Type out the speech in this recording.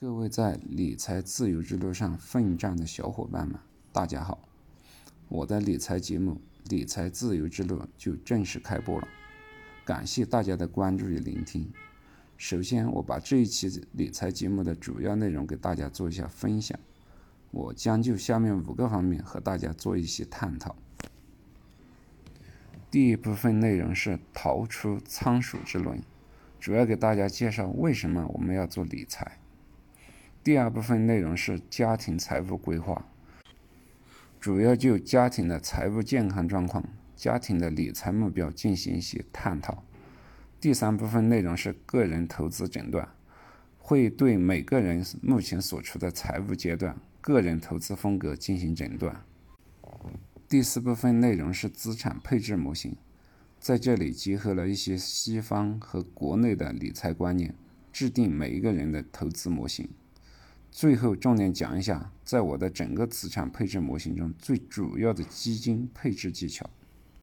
各位在理财自由之路上奋战的小伙伴们，大家好！我的理财节目《理财自由之路》就正式开播了，感谢大家的关注与聆听。首先，我把这一期理财节目的主要内容给大家做一下分享，我将就下面五个方面和大家做一些探讨。第一部分内容是逃出仓鼠之轮，主要给大家介绍为什么我们要做理财。第二部分内容是家庭财务规划，主要就家庭的财务健康状况、家庭的理财目标进行一些探讨。第三部分内容是个人投资诊断，会对每个人目前所处的财务阶段、个人投资风格进行诊断。第四部分内容是资产配置模型，在这里结合了一些西方和国内的理财观念，制定每一个人的投资模型。最后重点讲一下，在我的整个资产配置模型中最主要的基金配置技巧。